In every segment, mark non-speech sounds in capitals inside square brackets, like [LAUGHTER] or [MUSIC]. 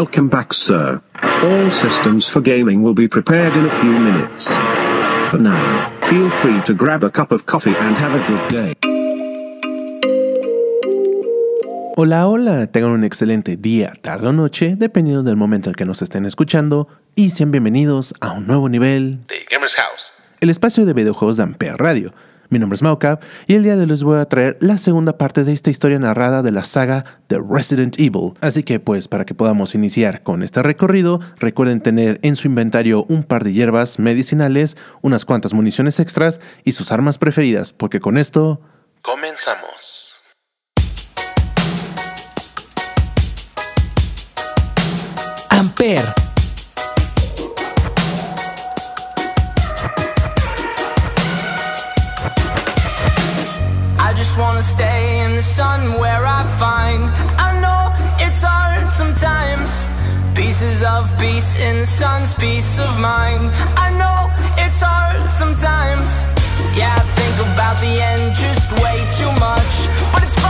Welcome back, sir. All systems for gaming will be prepared in a few minutes. For now, feel free to grab a cup of coffee and have a good day. Hola, hola, tengan un excelente día, tarde o noche, dependiendo del momento en que nos estén escuchando, y sean bienvenidos a un nuevo nivel de Gamers House. el espacio de videojuegos de Ampere Radio. Mi nombre es Maucap y el día de hoy les voy a traer la segunda parte de esta historia narrada de la saga de Resident Evil. Así que pues para que podamos iniciar con este recorrido, recuerden tener en su inventario un par de hierbas medicinales, unas cuantas municiones extras y sus armas preferidas, porque con esto Comenzamos. Amper. Where I find. I know it's hard sometimes. Pieces of peace in the sun's peace of mind. I know it's hard sometimes. Yeah, I think about the end just way too much. But it's fun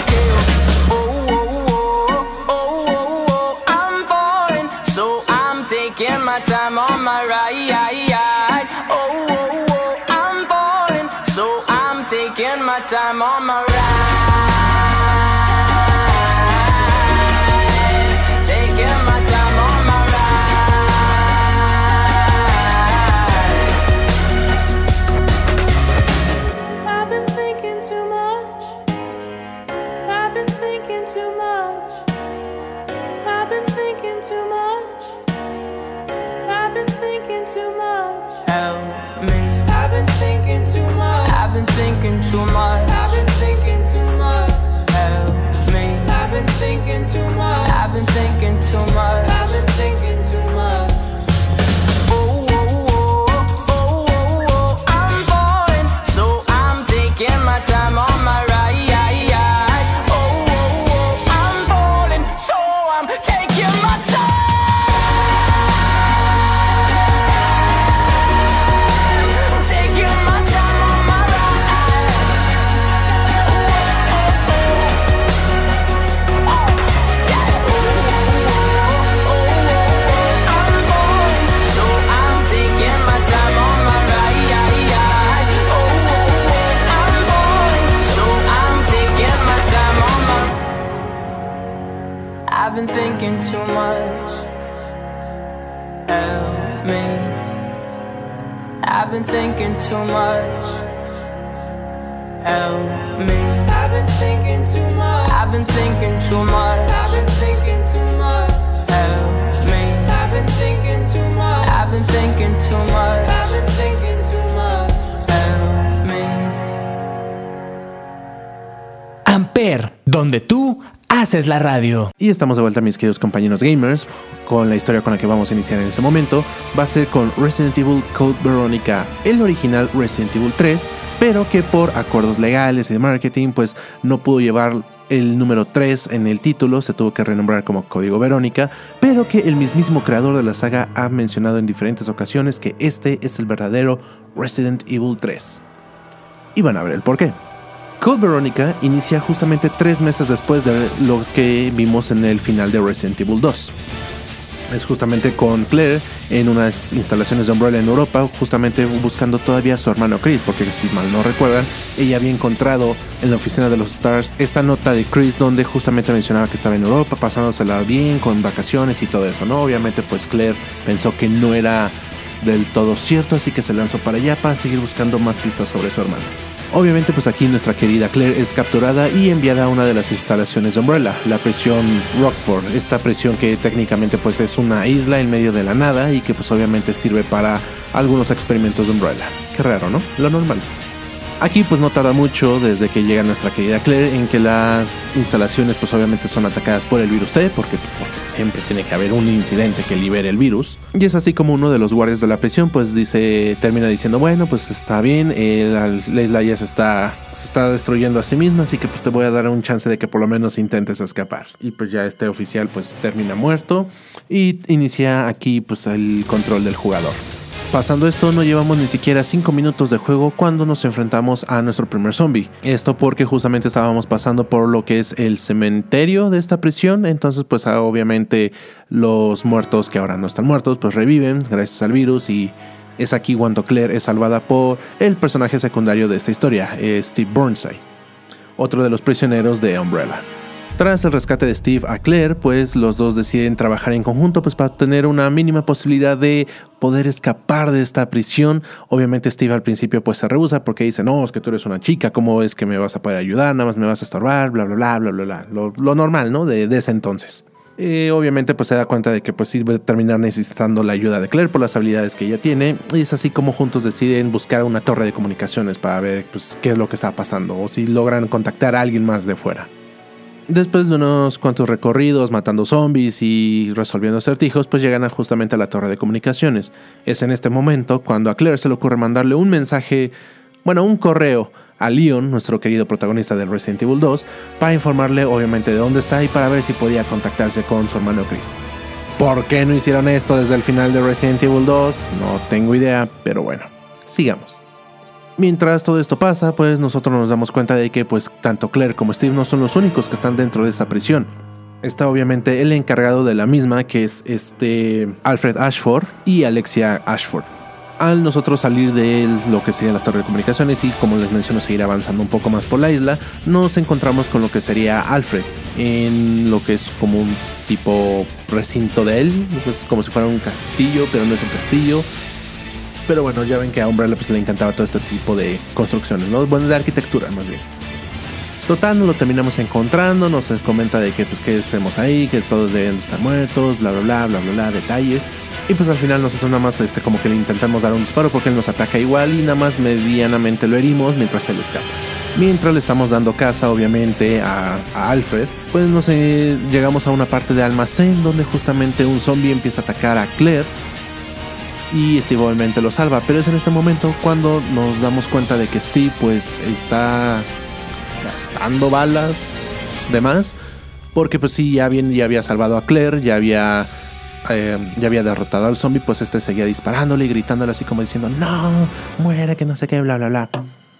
taking my time on my haces la radio. Y estamos de vuelta, mis queridos compañeros gamers, con la historia con la que vamos a iniciar en este momento. Va a ser con Resident Evil Code Veronica, el original Resident Evil 3, pero que por acuerdos legales y de marketing, pues no pudo llevar el número 3 en el título, se tuvo que renombrar como Código Verónica, pero que el mismísimo creador de la saga ha mencionado en diferentes ocasiones que este es el verdadero Resident Evil 3. Y van a ver el por Code Veronica inicia justamente tres meses después de lo que vimos en el final de Resident Evil 2. Es justamente con Claire en unas instalaciones de Umbrella en Europa, justamente buscando todavía a su hermano Chris, porque si mal no recuerdan, ella había encontrado en la oficina de los Stars esta nota de Chris donde justamente mencionaba que estaba en Europa, pasándosela bien, con vacaciones y todo eso, ¿no? Obviamente pues Claire pensó que no era del todo cierto, así que se lanzó para allá para seguir buscando más pistas sobre su hermano. Obviamente pues aquí nuestra querida Claire es capturada y enviada a una de las instalaciones de Umbrella, la prisión Rockford, esta prisión que técnicamente pues es una isla en medio de la nada y que pues obviamente sirve para algunos experimentos de Umbrella. Qué raro, ¿no? Lo normal. Aquí pues no tarda mucho desde que llega nuestra querida Claire en que las instalaciones pues obviamente son atacadas por el virus T porque, pues, porque siempre tiene que haber un incidente que libere el virus. Y es así como uno de los guardias de la prisión pues dice, termina diciendo bueno pues está bien, eh, la, la isla ya se está, se está destruyendo a sí misma así que pues te voy a dar un chance de que por lo menos intentes escapar. Y pues ya este oficial pues termina muerto y inicia aquí pues el control del jugador. Pasando esto, no llevamos ni siquiera 5 minutos de juego cuando nos enfrentamos a nuestro primer zombie. Esto porque justamente estábamos pasando por lo que es el cementerio de esta prisión. Entonces, pues ah, obviamente los muertos que ahora no están muertos, pues reviven gracias al virus y es aquí cuando Claire es salvada por el personaje secundario de esta historia, eh, Steve Burnside, otro de los prisioneros de Umbrella. Tras el rescate de Steve a Claire, pues los dos deciden trabajar en conjunto pues para tener una mínima posibilidad de poder escapar de esta prisión. Obviamente Steve al principio pues se rehúsa porque dice, no, es que tú eres una chica, ¿cómo es que me vas a poder ayudar? Nada más me vas a estorbar, bla, bla, bla, bla, bla, bla. Lo, normal, ¿no? De, de ese entonces. Eh, obviamente pues se da cuenta de que pues sí va a terminar necesitando la ayuda de Claire por las habilidades que ella tiene y es así como juntos deciden buscar una torre de comunicaciones para ver pues qué es lo que está pasando o si logran contactar a alguien más de fuera. Después de unos cuantos recorridos matando zombies y resolviendo acertijos, pues llegan justamente a la torre de comunicaciones. Es en este momento cuando a Claire se le ocurre mandarle un mensaje, bueno, un correo a Leon, nuestro querido protagonista del Resident Evil 2, para informarle obviamente de dónde está y para ver si podía contactarse con su hermano Chris. ¿Por qué no hicieron esto desde el final de Resident Evil 2? No tengo idea, pero bueno, sigamos. Mientras todo esto pasa, pues nosotros nos damos cuenta de que pues tanto Claire como Steve no son los únicos que están dentro de esa prisión. Está obviamente el encargado de la misma, que es este Alfred Ashford y Alexia Ashford. Al nosotros salir de lo que serían las torres de comunicaciones y como les menciono seguir avanzando un poco más por la isla, nos encontramos con lo que sería Alfred en lo que es como un tipo recinto de él, es como si fuera un castillo, pero no es un castillo. Pero bueno, ya ven que a Umbrella pues le encantaba todo este tipo de construcciones, ¿no? Bueno, de arquitectura más bien. Total, nos lo terminamos encontrando, nos comenta de que pues qué hacemos ahí, que todos deben de estar muertos, bla bla bla, bla bla bla, detalles. Y pues al final nosotros nada más este como que le intentamos dar un disparo porque él nos ataca igual y nada más medianamente lo herimos mientras él escapa. Mientras le estamos dando casa obviamente a, a Alfred, pues no sé, llegamos a una parte de almacén donde justamente un zombie empieza a atacar a Claire y Steve obviamente lo salva. Pero es en este momento cuando nos damos cuenta de que Steve pues está gastando balas de más. Porque pues sí, ya, bien, ya había salvado a Claire, ya había, eh, ya había derrotado al zombie, pues este seguía disparándole y gritándole así como diciendo, no, muere, que no sé qué, bla, bla, bla.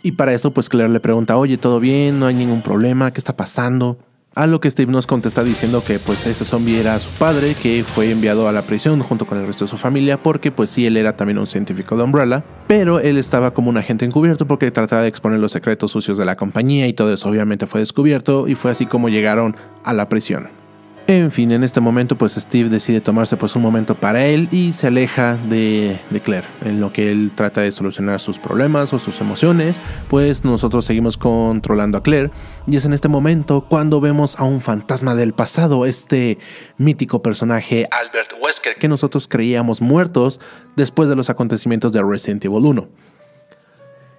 Y para eso pues Claire le pregunta, oye, ¿todo bien? ¿No hay ningún problema? ¿Qué está pasando? A lo que Steve nos contesta diciendo que pues ese zombie era su padre que fue enviado a la prisión junto con el resto de su familia porque pues sí él era también un científico de Umbrella, pero él estaba como un agente encubierto porque trataba de exponer los secretos sucios de la compañía y todo eso obviamente fue descubierto y fue así como llegaron a la prisión. En fin, en este momento pues Steve decide tomarse pues un momento para él y se aleja de, de Claire. En lo que él trata de solucionar sus problemas o sus emociones, pues nosotros seguimos controlando a Claire. Y es en este momento cuando vemos a un fantasma del pasado, este mítico personaje Albert Wesker que nosotros creíamos muertos después de los acontecimientos de Resident Evil 1.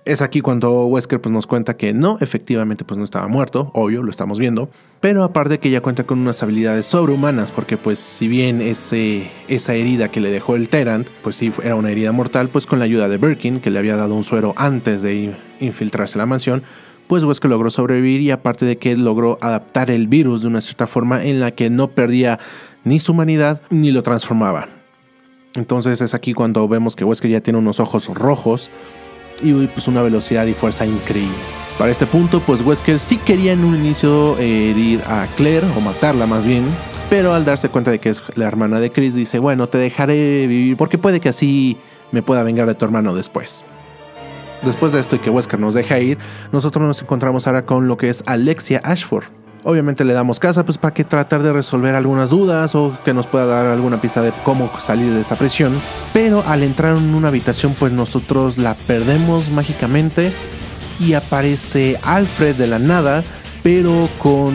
Es aquí cuando Wesker pues, nos cuenta que no, efectivamente pues no estaba muerto, obvio, lo estamos viendo, pero aparte que ya cuenta con unas habilidades sobrehumanas, porque pues si bien ese, esa herida que le dejó el Terant, pues sí era una herida mortal, pues con la ayuda de Birkin, que le había dado un suero antes de infiltrarse la mansión, pues Wesker logró sobrevivir y aparte de que logró adaptar el virus de una cierta forma en la que no perdía ni su humanidad ni lo transformaba. Entonces es aquí cuando vemos que Wesker ya tiene unos ojos rojos, y pues una velocidad y fuerza increíble. Para este punto, pues Wesker sí quería en un inicio eh, herir a Claire o matarla más bien, pero al darse cuenta de que es la hermana de Chris dice, bueno, te dejaré vivir porque puede que así me pueda vengar de tu hermano después. Después de esto y que Wesker nos deja ir, nosotros nos encontramos ahora con lo que es Alexia Ashford. Obviamente le damos casa pues para que tratar de resolver algunas dudas o que nos pueda dar alguna pista de cómo salir de esta presión. Pero al entrar en una habitación pues nosotros la perdemos mágicamente y aparece Alfred de la nada pero con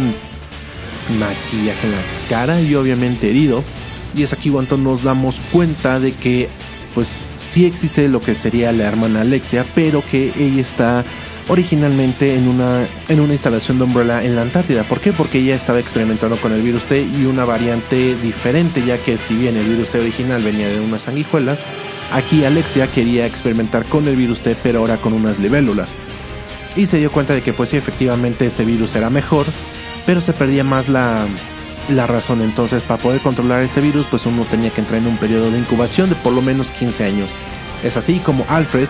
maquillaje en la cara y obviamente herido. Y es aquí cuando nos damos cuenta de que pues sí existe lo que sería la hermana Alexia, pero que ella está originalmente en una, en una instalación de Umbrella en la Antártida. ¿Por qué? Porque ella estaba experimentando con el virus T y una variante diferente, ya que si bien el virus T original venía de unas sanguijuelas, aquí Alexia quería experimentar con el virus T, pero ahora con unas libélulas. Y se dio cuenta de que pues sí, efectivamente este virus era mejor, pero se perdía más la, la razón. Entonces, para poder controlar este virus, pues uno tenía que entrar en un periodo de incubación de por lo menos 15 años. Es así como Alfred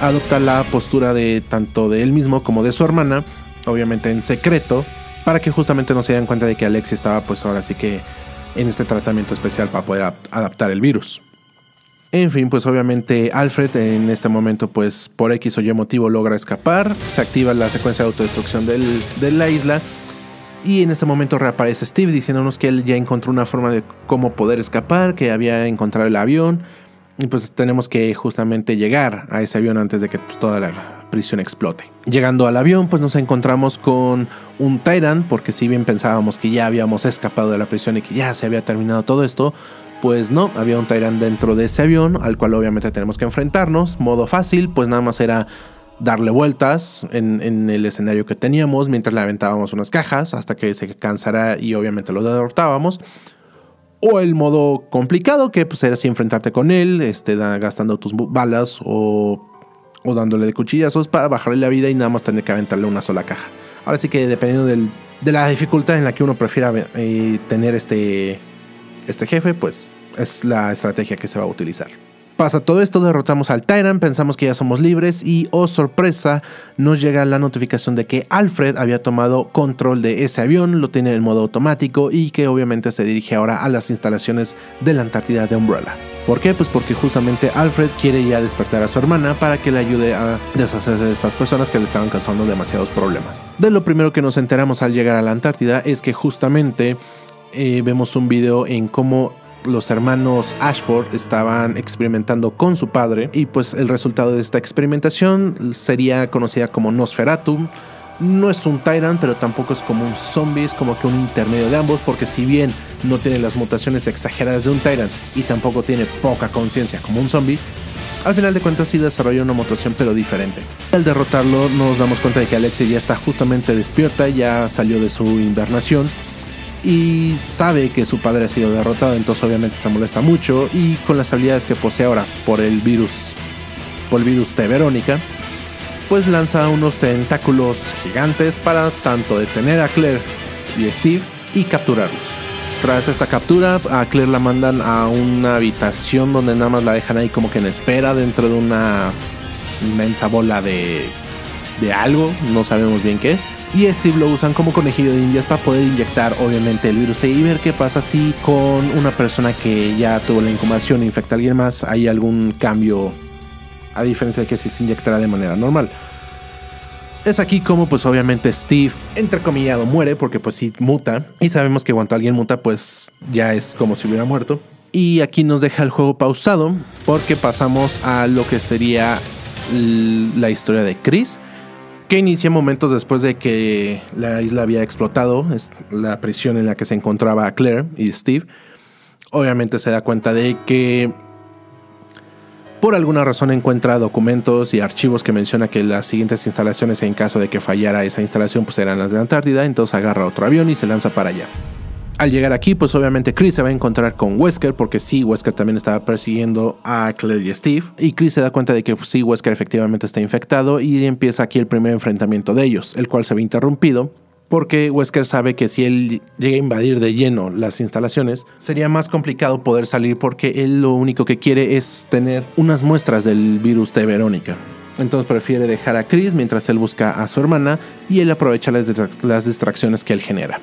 adopta la postura de tanto de él mismo como de su hermana, obviamente en secreto, para que justamente no se den cuenta de que Alexia estaba pues ahora sí que en este tratamiento especial para poder adaptar el virus. En fin, pues obviamente Alfred en este momento pues por X o Y motivo logra escapar, se activa la secuencia de autodestrucción del, de la isla y en este momento reaparece Steve diciéndonos que él ya encontró una forma de cómo poder escapar, que había encontrado el avión y pues tenemos que justamente llegar a ese avión antes de que pues, toda la prisión explote. Llegando al avión, pues nos encontramos con un Tyrant, porque si bien pensábamos que ya habíamos escapado de la prisión y que ya se había terminado todo esto, pues no, había un Tyrant dentro de ese avión, al cual obviamente tenemos que enfrentarnos. Modo fácil, pues nada más era darle vueltas en, en, el escenario que teníamos mientras le aventábamos unas cajas hasta que se cansara y obviamente lo derrotábamos. O el modo complicado, que pues era así enfrentarte con él, este, gastando tus balas o, o dándole de cuchillazos para bajarle la vida y nada más tener que aventarle una sola caja. Ahora sí que dependiendo del, de la dificultad en la que uno prefiera eh, tener este, este jefe, pues es la estrategia que se va a utilizar. Pasa todo esto, derrotamos al Tyrant, pensamos que ya somos libres y, oh sorpresa, nos llega la notificación de que Alfred había tomado control de ese avión, lo tiene en modo automático y que obviamente se dirige ahora a las instalaciones de la Antártida de Umbrella. ¿Por qué? Pues porque justamente Alfred quiere ya despertar a su hermana para que le ayude a deshacerse de estas personas que le estaban causando demasiados problemas. De lo primero que nos enteramos al llegar a la Antártida es que justamente eh, vemos un video en cómo los hermanos Ashford estaban experimentando con su padre y pues el resultado de esta experimentación sería conocida como Nosferatu. No es un Tyrant, pero tampoco es como un zombie, es como que un intermedio de ambos, porque si bien no tiene las mutaciones exageradas de un Tyrant y tampoco tiene poca conciencia como un zombie, al final de cuentas sí desarrolla una mutación pero diferente. Al derrotarlo nos damos cuenta de que Alexia ya está justamente despierta, ya salió de su invernación y sabe que su padre ha sido derrotado, entonces obviamente se molesta mucho y con las habilidades que posee ahora por el virus, por el virus T Verónica, pues lanza unos tentáculos gigantes para tanto detener a Claire y Steve y capturarlos. Tras esta captura, a Claire la mandan a una habitación donde nada más la dejan ahí como que en espera dentro de una inmensa bola de, de algo, no sabemos bien qué es y Steve lo usan como conejillo de indias para poder inyectar obviamente el virus T y ver qué pasa si con una persona que ya tuvo la incubación infecta a alguien más hay algún cambio a diferencia de que si se inyectara de manera normal. Es aquí como pues obviamente Steve, entrecomillado, muere porque pues sí muta. Y sabemos que cuando alguien muta pues ya es como si hubiera muerto. Y aquí nos deja el juego pausado porque pasamos a lo que sería la historia de Chris, que inicia momentos después de que la isla había explotado, es la prisión en la que se encontraba Claire y Steve. Obviamente se da cuenta de que por alguna razón encuentra documentos y archivos que menciona que las siguientes instalaciones en caso de que fallara esa instalación pues eran las de Antártida, entonces agarra otro avión y se lanza para allá. Al llegar aquí, pues obviamente Chris se va a encontrar con Wesker, porque sí, Wesker también estaba persiguiendo a Claire y Steve. Y Chris se da cuenta de que pues, sí, Wesker efectivamente está infectado y empieza aquí el primer enfrentamiento de ellos, el cual se ve interrumpido. Porque Wesker sabe que si él llega a invadir de lleno las instalaciones, sería más complicado poder salir porque él lo único que quiere es tener unas muestras del virus de Verónica. Entonces prefiere dejar a Chris mientras él busca a su hermana y él aprovecha las distracciones que él genera.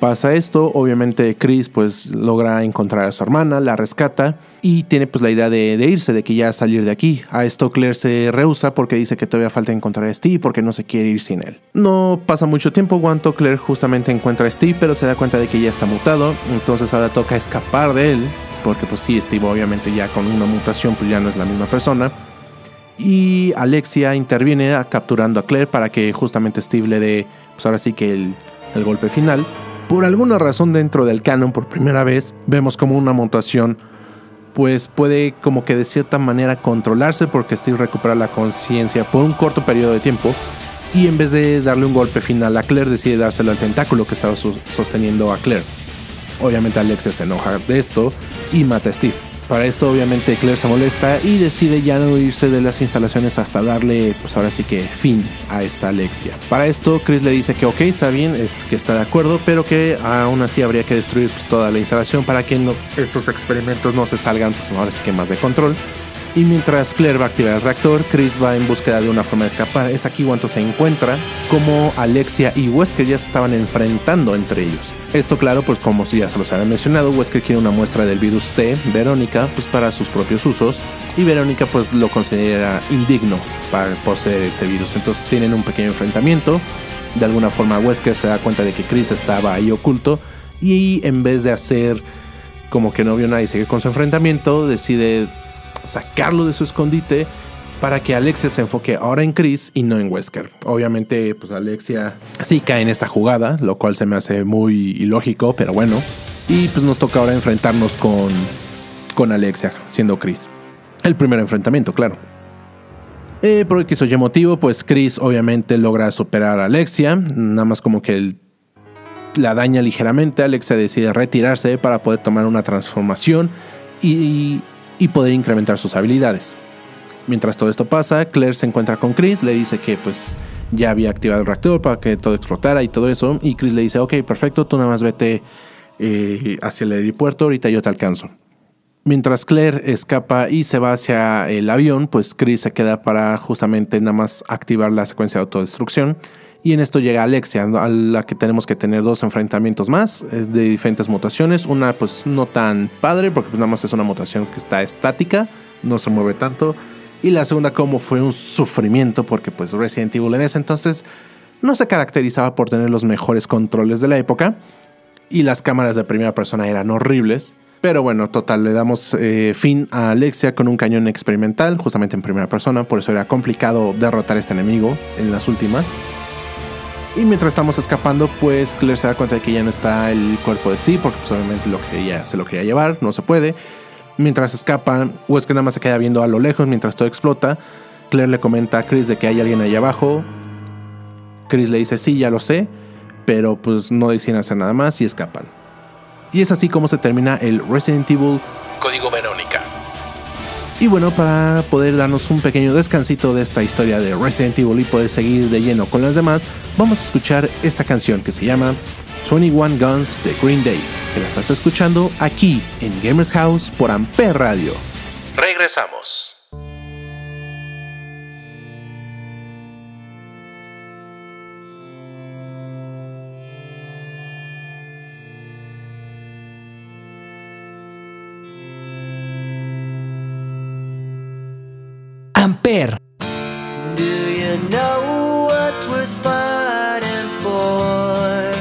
Pasa esto, obviamente Chris pues logra encontrar a su hermana, la rescata y tiene pues la idea de, irse, de que ya salir de aquí. A esto Claire se rehúsa porque dice que todavía falta encontrar a Steve porque no se quiere ir sin él. No pasa mucho tiempo cuando Claire justamente encuentra a Steve pero se da cuenta de que ya está mutado, entonces ahora toca escapar de él porque pues sí, Steve obviamente ya con una mutación pues ya no es la misma persona. Y Alexia interviene capturando a Claire para que justamente Steve le dé, pues ahora sí que el golpe final. Por alguna razón dentro del canon, por primera vez, vemos como una mutación pues puede como que de cierta manera controlarse porque Steve recupera la conciencia por un corto periodo de tiempo y en vez de darle un golpe final a Claire decide dárselo al tentáculo que estaba sosteniendo a Claire. Obviamente Alexia se enoja de esto y mata a Steve. Para esto obviamente Claire se molesta y decide ya no irse de las instalaciones hasta darle pues ahora sí que fin a esta Alexia. Para esto Chris le dice que ok está bien, que está de acuerdo, pero que aún así habría que destruir pues, toda la instalación para que estos experimentos no se salgan pues ahora sí que más de control. Y mientras Claire va a activar el reactor, Chris va en búsqueda de una forma de escapar. Es aquí cuando se encuentra como Alexia y Wesker ya se estaban enfrentando entre ellos. Esto claro, pues como si ya se los había mencionado, Wesker quiere una muestra del virus T, Verónica, pues para sus propios usos. Y Verónica pues lo considera indigno para poseer este virus. Entonces tienen un pequeño enfrentamiento. De alguna forma Wesker se da cuenta de que Chris estaba ahí oculto. Y en vez de hacer como que no vio nada y seguir con su enfrentamiento, decide sacarlo de su escondite para que Alexia se enfoque ahora en Chris y no en Wesker. Obviamente, pues Alexia sí cae en esta jugada, lo cual se me hace muy ilógico, pero bueno. Y pues nos toca ahora enfrentarnos con, con Alexia, siendo Chris. El primer enfrentamiento, claro. Eh, por X o Y motivo, pues Chris obviamente logra superar a Alexia, nada más como que la daña ligeramente. Alexia decide retirarse para poder tomar una transformación y, y poder incrementar sus habilidades. Mientras todo esto pasa, Claire se encuentra con Chris, le dice que pues ya había activado el reactor para que todo explotara y todo eso. Y Chris le dice, ok, perfecto, tú nada más vete eh, hacia el aeropuerto, ahorita yo te alcanzo. Mientras Claire escapa y se va hacia el avión, pues Chris se queda para justamente nada más activar la secuencia de autodestrucción. Y en esto llega Alexia, a la que tenemos que tener dos enfrentamientos más eh, de diferentes mutaciones. Una pues no tan padre porque pues nada más es una mutación que está estática, no se mueve tanto. Y la segunda como fue un sufrimiento porque pues Resident Evil en ese entonces no se caracterizaba por tener los mejores controles de la época. Y las cámaras de primera persona eran horribles. Pero bueno, total, le damos eh, fin a Alexia con un cañón experimental, justamente en primera persona, por eso era complicado derrotar a este enemigo en las últimas. Y mientras estamos escapando, pues Claire se da cuenta de que ya no está el cuerpo de Steve, porque pues, obviamente lo que ella se lo quería llevar, no se puede. Mientras escapan, Wesker nada más se queda viendo a lo lejos mientras todo explota. Claire le comenta a Chris de que hay alguien ahí abajo. Chris le dice, sí, ya lo sé, pero pues no deciden hacer nada más y escapan. Y es así como se termina el Resident Evil Código Verónica. Y bueno, para poder darnos un pequeño descansito de esta historia de Resident Evil y poder seguir de lleno con las demás, vamos a escuchar esta canción que se llama 21 Guns de Green Day, que la estás escuchando aquí en Gamers House por Ampere Radio. Regresamos. Amper. Do you know what's worth fighting for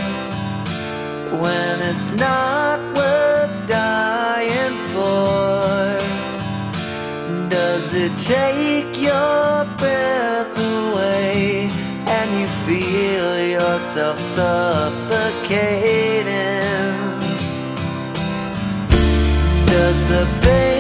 when it's not worth dying for? Does it take your breath away and you feel yourself suffocating? Does the pain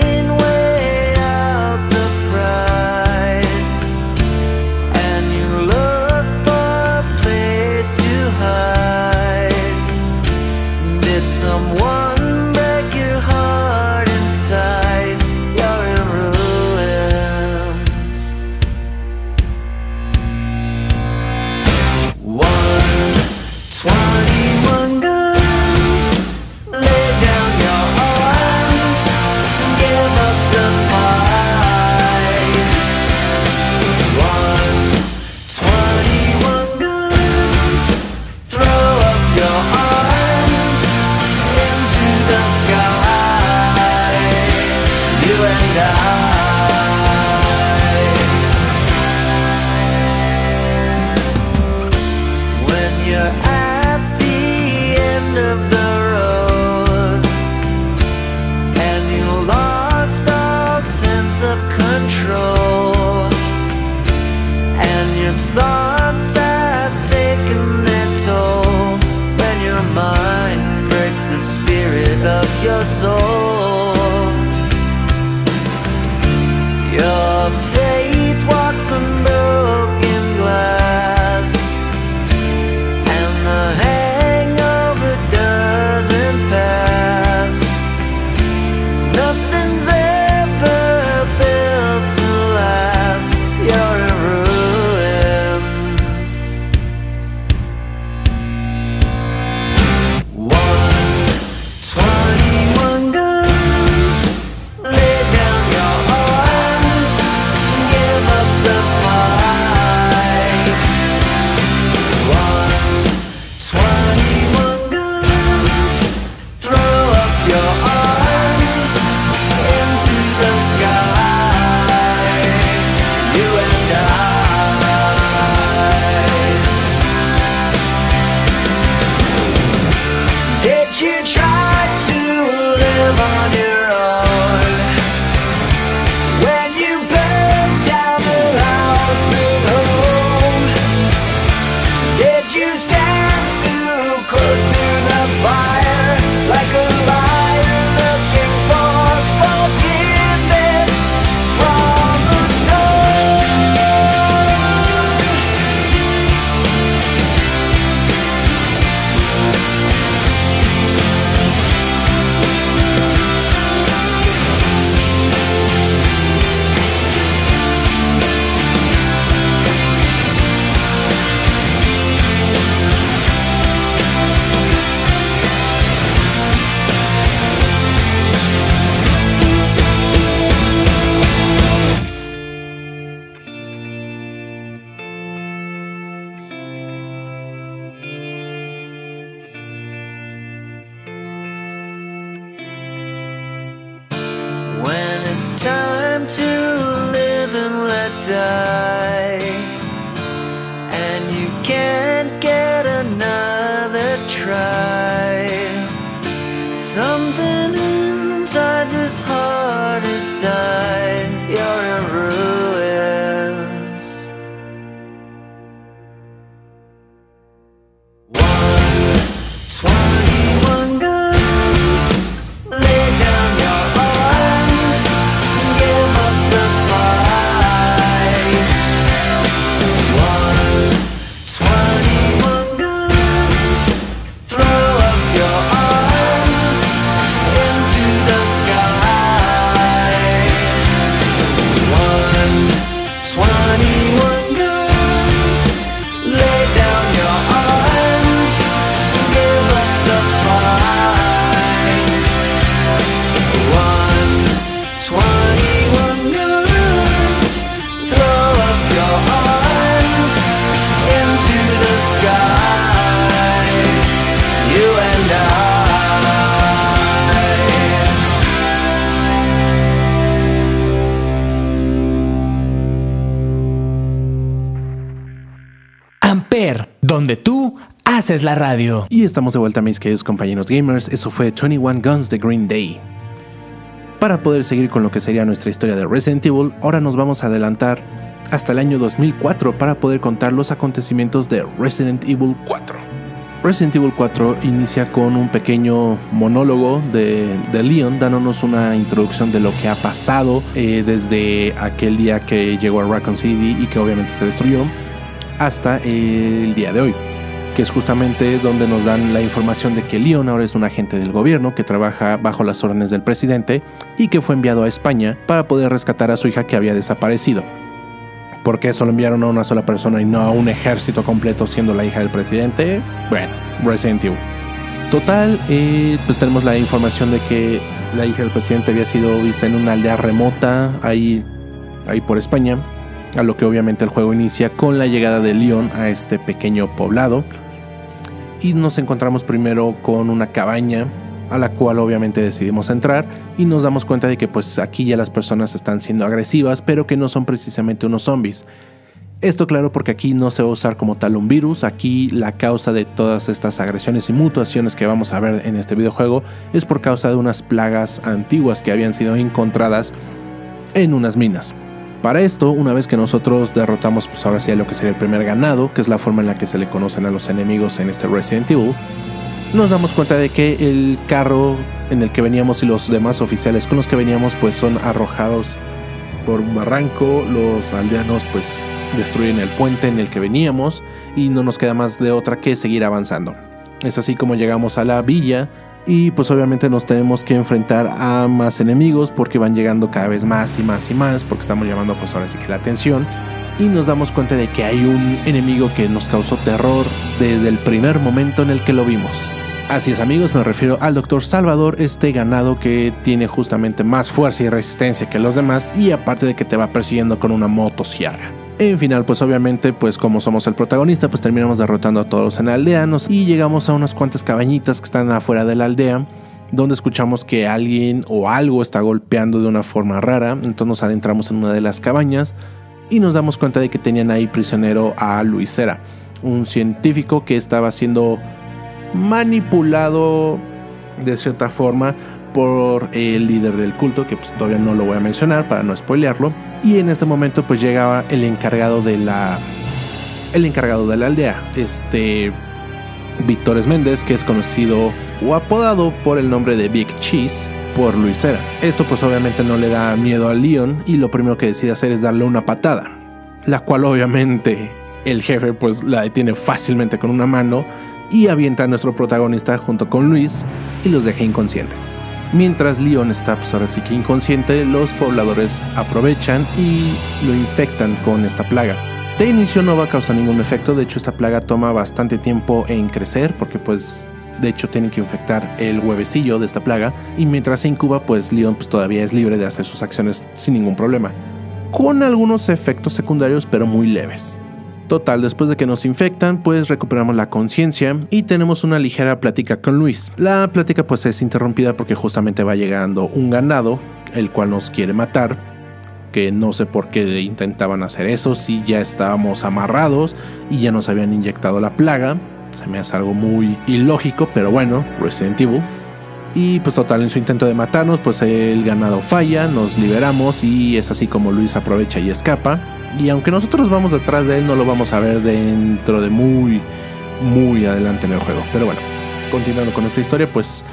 haces la radio. Y estamos de vuelta, mis queridos compañeros gamers. Eso fue 21 Guns de Green Day. Para poder seguir con lo que sería nuestra historia de Resident Evil, ahora nos vamos a adelantar hasta el año 2004 para poder contar los acontecimientos de Resident Evil 4. Resident Evil 4 inicia con un pequeño monólogo de, de Leon dándonos una introducción de lo que ha pasado eh, desde aquel día que llegó a Raccoon City y que obviamente se destruyó hasta el día de hoy que es justamente donde nos dan la información de que Leon ahora es un agente del gobierno que trabaja bajo las órdenes del presidente y que fue enviado a España para poder rescatar a su hija que había desaparecido. ¿Por qué solo enviaron a una sola persona y no a un ejército completo siendo la hija del presidente? Bueno, Resident Evil. Total, eh, pues tenemos la información de que la hija del presidente había sido vista en una aldea remota ahí, ahí por España, a lo que obviamente el juego inicia con la llegada de Leon a este pequeño poblado y nos encontramos primero con una cabaña a la cual obviamente decidimos entrar y nos damos cuenta de que pues aquí ya las personas están siendo agresivas pero que no son precisamente unos zombies. Esto claro porque aquí no se va a usar como tal un virus, aquí la causa de todas estas agresiones y mutaciones que vamos a ver en este videojuego es por causa de unas plagas antiguas que habían sido encontradas en unas minas. Para esto, una vez que nosotros derrotamos, pues ahora sí lo que sería el primer ganado, que es la forma en la que se le conocen a los enemigos en este Resident Evil, nos damos cuenta de que el carro en el que veníamos y los demás oficiales con los que veníamos, pues son arrojados por un barranco, los aldeanos pues destruyen el puente en el que veníamos y no nos queda más de otra que seguir avanzando. Es así como llegamos a la villa y pues obviamente nos tenemos que enfrentar a más enemigos porque van llegando cada vez más y más y más porque estamos llamando pues ahora sí que la atención y nos damos cuenta de que hay un enemigo que nos causó terror desde el primer momento en el que lo vimos. Así es amigos, me refiero al Dr. Salvador, este ganado que tiene justamente más fuerza y resistencia que los demás y aparte de que te va persiguiendo con una motosierra. En final, pues obviamente, pues como somos el protagonista, pues terminamos derrotando a todos los aldeanos y llegamos a unas cuantas cabañitas que están afuera de la aldea, donde escuchamos que alguien o algo está golpeando de una forma rara. Entonces nos adentramos en una de las cabañas y nos damos cuenta de que tenían ahí prisionero a Luisera, un científico que estaba siendo manipulado de cierta forma por el líder del culto, que pues todavía no lo voy a mencionar para no spoilearlo. Y en este momento pues llegaba el encargado de la el encargado de la aldea, este Víctor Méndez, que es conocido o apodado por el nombre de Big Cheese por Luisera. Esto pues obviamente no le da miedo a Leon y lo primero que decide hacer es darle una patada, la cual obviamente el jefe pues la detiene fácilmente con una mano y avienta a nuestro protagonista junto con Luis y los deja inconscientes. Mientras Leon está pues ahora sí que inconsciente, los pobladores aprovechan y lo infectan con esta plaga. De inicio no va a causar ningún efecto, de hecho esta plaga toma bastante tiempo en crecer porque pues de hecho tienen que infectar el huevecillo de esta plaga y mientras se incuba pues Leon pues todavía es libre de hacer sus acciones sin ningún problema. Con algunos efectos secundarios pero muy leves. Total, después de que nos infectan, pues recuperamos la conciencia y tenemos una ligera plática con Luis. La plática pues es interrumpida porque justamente va llegando un ganado, el cual nos quiere matar, que no sé por qué intentaban hacer eso, si ya estábamos amarrados y ya nos habían inyectado la plaga. Se me hace algo muy ilógico, pero bueno, Resident Evil. Y pues total, en su intento de matarnos, pues el ganado falla, nos liberamos y es así como Luis aprovecha y escapa. Y aunque nosotros vamos detrás de él, no lo vamos a ver dentro de muy, muy adelante en el juego. Pero bueno, continuando con esta historia, pues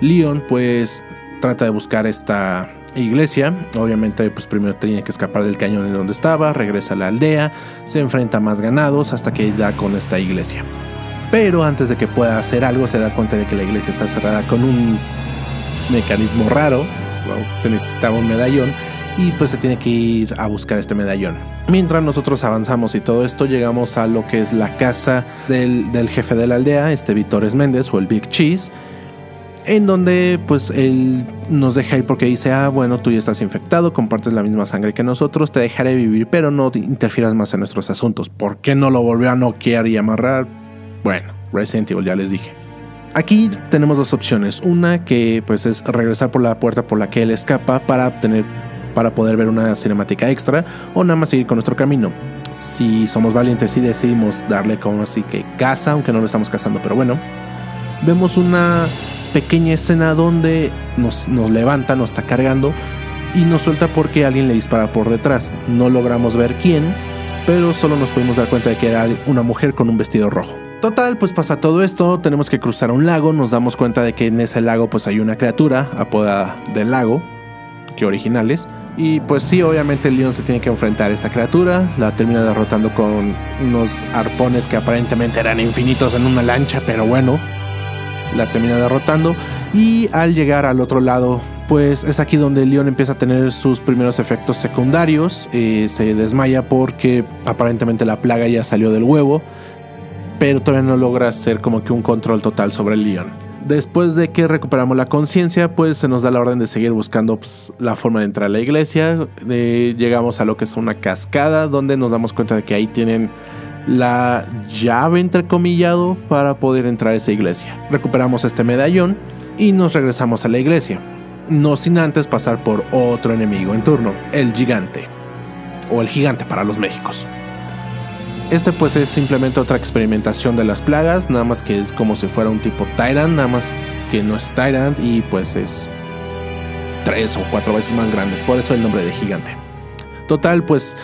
Leon pues trata de buscar esta iglesia. Obviamente, pues primero tenía que escapar del cañón en donde estaba, regresa a la aldea, se enfrenta a más ganados hasta que da con esta iglesia. Pero antes de que pueda hacer algo, se da cuenta de que la iglesia está cerrada con un mecanismo raro. Se necesitaba un medallón y pues se tiene que ir a buscar este medallón. Mientras nosotros avanzamos y todo esto, llegamos a lo que es la casa del, del jefe de la aldea, este Vítores Méndez o el Big Cheese, en donde pues él nos deja ir porque dice, ah, bueno, tú ya estás infectado, compartes la misma sangre que nosotros, te dejaré vivir, pero no te interfieras más en nuestros asuntos. ¿Por qué no lo volvió a noquear y amarrar? Bueno, Resident Evil ya les dije. Aquí tenemos dos opciones. Una que pues es regresar por la puerta por la que él escapa para tener para poder ver una cinemática extra o nada más seguir con nuestro camino. si somos valientes y decidimos darle como así que caza, aunque no lo estamos cazando, pero bueno, vemos una pequeña escena donde nos, nos levanta, nos está cargando y nos suelta porque alguien le dispara por detrás. No logramos ver quién, pero solo nos pudimos dar cuenta de que era una mujer con un vestido rojo. Total, pues pasa todo esto, tenemos que cruzar un lago, nos damos cuenta de que en ese lago pues hay una criatura apodada del lago, que originales. Y pues sí, obviamente Leon se tiene que enfrentar a esta criatura, la termina derrotando con unos arpones que aparentemente eran infinitos en una lancha, pero bueno, la termina derrotando. Y al llegar al otro lado, pues es aquí donde Leon empieza a tener sus primeros efectos secundarios. Eh, se desmaya porque aparentemente la plaga ya salió del huevo, pero todavía no logra hacer como que un control total sobre Leon. Después de que recuperamos la conciencia, pues se nos da la orden de seguir buscando pues, la forma de entrar a la iglesia. Eh, llegamos a lo que es una cascada, donde nos damos cuenta de que ahí tienen la llave entrecomillado para poder entrar a esa iglesia. Recuperamos este medallón y nos regresamos a la iglesia. No sin antes pasar por otro enemigo en turno, el gigante. O el gigante para los Méxicos. Este pues es simplemente otra experimentación de las plagas, nada más que es como si fuera un tipo Tyrant, nada más que no es Tyrant y pues es tres o cuatro veces más grande, por eso el nombre de gigante. Total, pues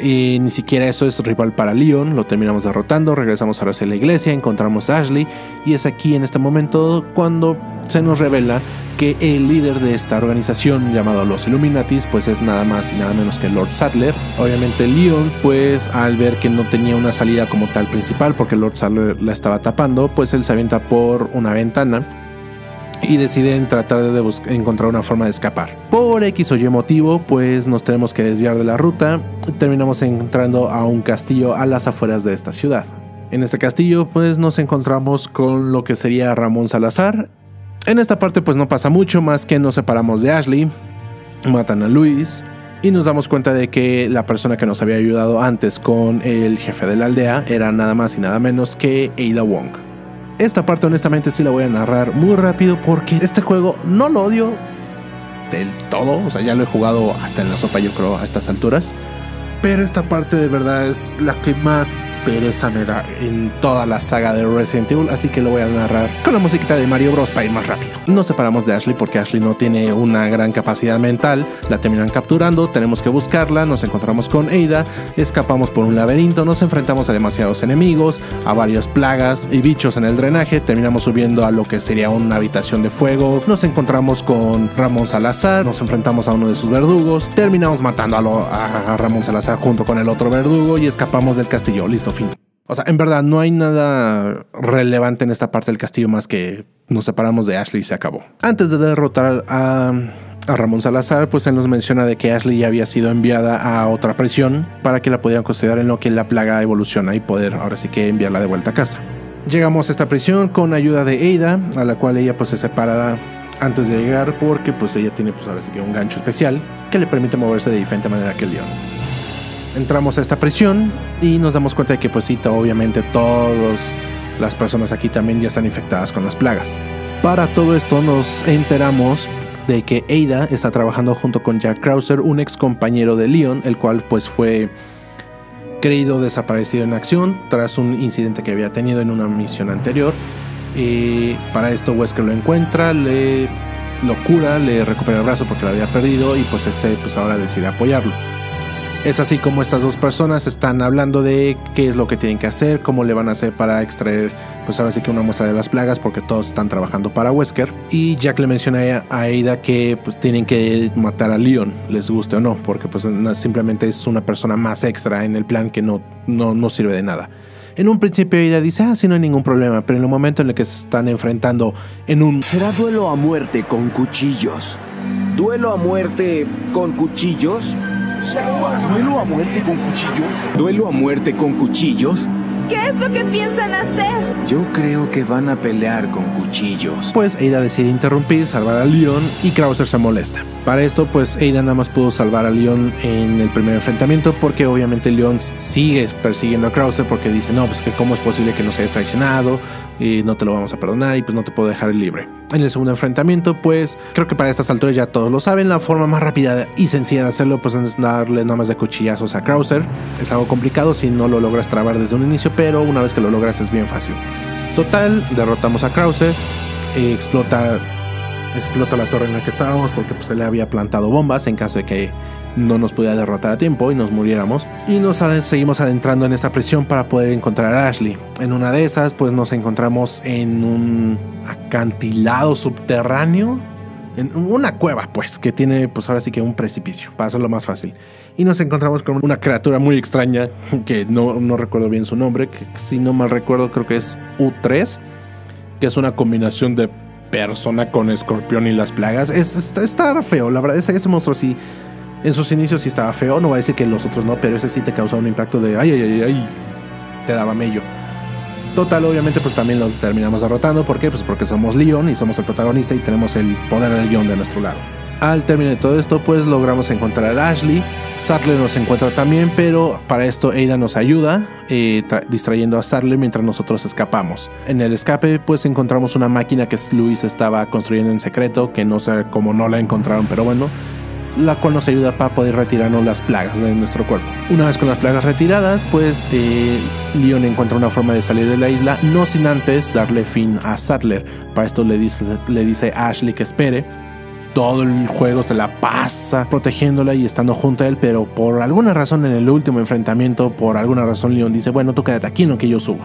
ni siquiera eso es rival para Leon, lo terminamos derrotando, regresamos ahora hacia la iglesia, encontramos a Ashley y es aquí en este momento cuando se nos revela que el líder de esta organización llamado los Illuminatis pues es nada más y nada menos que Lord Sadler. Obviamente Leon pues al ver que no tenía una salida como tal principal porque Lord Sadler la estaba tapando pues él se avienta por una ventana y deciden tratar de encontrar una forma de escapar. Por X o Y motivo, pues nos tenemos que desviar de la ruta terminamos entrando a un castillo a las afueras de esta ciudad. En este castillo, pues nos encontramos con lo que sería Ramón Salazar. En esta parte, pues no pasa mucho más que nos separamos de Ashley, matan a Luis y nos damos cuenta de que la persona que nos había ayudado antes con el jefe de la aldea era nada más y nada menos que Ada Wong. Esta parte honestamente sí la voy a narrar muy rápido porque este juego no lo odio del todo, o sea, ya lo he jugado hasta en la sopa yo creo a estas alturas, pero esta parte de verdad es la que más pereza me da en toda la saga de Resident Evil, así que lo voy a narrar con la musiquita de Mario Bros para ir más rápido. Nos separamos de Ashley porque Ashley no tiene una gran capacidad mental, la terminan capturando, tenemos que buscarla, nos encontramos con Ada, escapamos por un laberinto, nos enfrentamos a demasiados enemigos, a varias plagas y bichos en el drenaje, terminamos subiendo a lo que sería una habitación de fuego, nos encontramos con Ramón Salazar, nos enfrentamos a uno de sus verdugos, terminamos matando a, a Ramón Salazar junto con el otro verdugo y escapamos del castillo, listo, fin. O sea, en verdad no hay nada relevante en esta parte del castillo más que nos separamos de Ashley y se acabó. Antes de derrotar a, Ramón Salazar, pues él nos menciona de que Ashley ya había sido enviada a otra prisión para que la pudieran custodiar en lo que la plaga evoluciona y poder ahora sí que enviarla de vuelta a casa. Llegamos a esta prisión con ayuda de Ada, a la cual ella pues se separa antes de llegar porque pues ella tiene pues ahora sí que un gancho especial que le permite moverse de diferente manera que el león. Entramos a esta prisión y nos damos cuenta de que pues sí, obviamente todas las personas aquí también ya están infectadas con las plagas. Para todo esto nos enteramos de que Ada está trabajando junto con Jack Krauser, un ex compañero de Leon, el cual pues fue creído desaparecido en acción tras un incidente que había tenido en una misión anterior. Y para esto Wesker lo encuentra, le lo cura, le recupera el brazo porque lo había perdido y pues este pues ahora decide apoyarlo. Es así como estas dos personas están hablando de qué es lo que tienen que hacer, cómo le van a hacer para extraer, pues ahora sí que una muestra de las plagas, porque todos están trabajando para Wesker. Y Jack le menciona a Ada que pues tienen que matar a Leon, les guste o no, porque pues simplemente es una persona más extra en el plan que no, no, no sirve de nada. En un principio Ada dice, ah, sí, no hay ningún problema, pero en el momento en el que se están enfrentando en un Será duelo a muerte con cuchillos. ¿Duelo a muerte con cuchillos? ¿Duelo a muerte con cuchillos? ¿Duelo a muerte con cuchillos? ¿Qué es lo que piensan hacer? Yo creo que van a pelear con cuchillos. Pues Ada decide interrumpir, salvar a Leon y Krauser se molesta. Para esto, pues Ada nada más pudo salvar a Leon en el primer enfrentamiento porque obviamente Leon sigue persiguiendo a Krauser porque dice, no, pues que cómo es posible que nos hayas traicionado y no te lo vamos a perdonar y pues no te puedo dejar libre. En el segundo enfrentamiento, pues creo que para estas alturas ya todos lo saben, la forma más rápida y sencilla de hacerlo pues es darle nada más de cuchillazos a Krauser. Es algo complicado si no lo logras trabar desde un inicio, pero una vez que lo logras es bien fácil. Total, derrotamos a Krauser, explota explota la torre en la que estábamos porque pues, se le había plantado bombas en caso de que no nos pudiera derrotar a tiempo y nos muriéramos. Y nos seguimos adentrando en esta prisión para poder encontrar a Ashley. En una de esas, pues nos encontramos en un acantilado subterráneo. En una cueva, pues, que tiene, pues ahora sí que un precipicio, para hacerlo más fácil. Y nos encontramos con una criatura muy extraña, [LAUGHS] que no, no recuerdo bien su nombre, que si no mal recuerdo creo que es U3, que es una combinación de persona con escorpión y las plagas. Es, está, feo, la verdad, ese monstruo sí, en sus inicios sí estaba feo, no voy a decir que los otros no, pero ese sí te causaba un impacto de ay, ay, ay, ay, te daba mello. Total, obviamente, pues también lo terminamos derrotando. ¿Por qué? Pues porque somos Leon y somos el protagonista y tenemos el poder del guion de nuestro lado. Al terminar todo esto, pues logramos encontrar a Ashley. Sarle nos encuentra también, pero para esto Ada nos ayuda, eh, tra- distrayendo a Sarle mientras nosotros escapamos. En el escape, pues encontramos una máquina que Luis estaba construyendo en secreto, que no sé cómo no la encontraron, pero bueno, la cual nos ayuda para poder retirarnos las plagas de nuestro cuerpo. Una vez con las plagas retiradas, pues eh, Leon encuentra una forma de salir de la isla, no sin antes darle fin a Sattler. Para esto le dice, le dice a Ashley que espere. Todo el juego se la pasa protegiéndola y estando junto a él, pero por alguna razón en el último enfrentamiento, por alguna razón Leon dice, bueno, tú quédate aquí en lo que yo subo.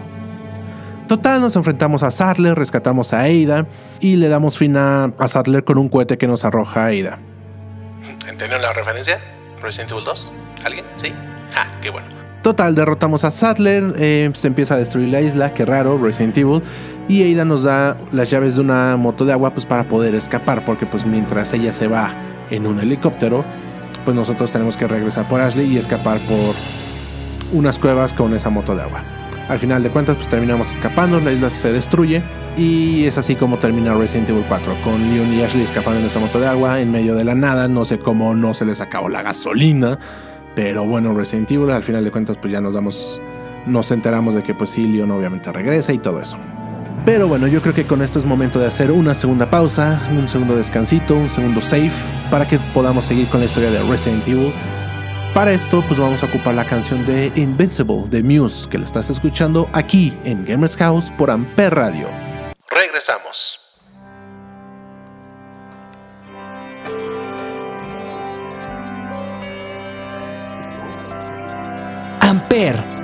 Total, nos enfrentamos a Sattler, rescatamos a Ada y le damos fin a, a con un cohete que nos arroja a Ada. ¿Entendieron la referencia? Resident Evil 2. ¿Alguien? ¿Sí? Ja, qué bueno. Total, derrotamos a Sattler, eh, se empieza a destruir la isla, qué raro, Resident Evil, y Ada nos da las llaves de una moto de agua pues para poder escapar, porque pues mientras ella se va en un helicóptero, pues nosotros tenemos que regresar por Ashley y escapar por unas cuevas con esa moto de agua. Al final de cuentas pues terminamos escapando, la isla se destruye y es así como termina Resident Evil 4, con Leon y Ashley escapando en esa moto de agua en medio de la nada, no sé cómo no se les acabó la gasolina. Pero bueno, Resident Evil, al final de cuentas, pues ya nos damos. Nos enteramos de que pues sí, Leon obviamente regresa y todo eso. Pero bueno, yo creo que con esto es momento de hacer una segunda pausa, un segundo descansito, un segundo save, para que podamos seguir con la historia de Resident Evil. Para esto, pues vamos a ocupar la canción de Invincible de Muse, que la estás escuchando aquí en Gamers House por Amper Radio. Regresamos. Amper.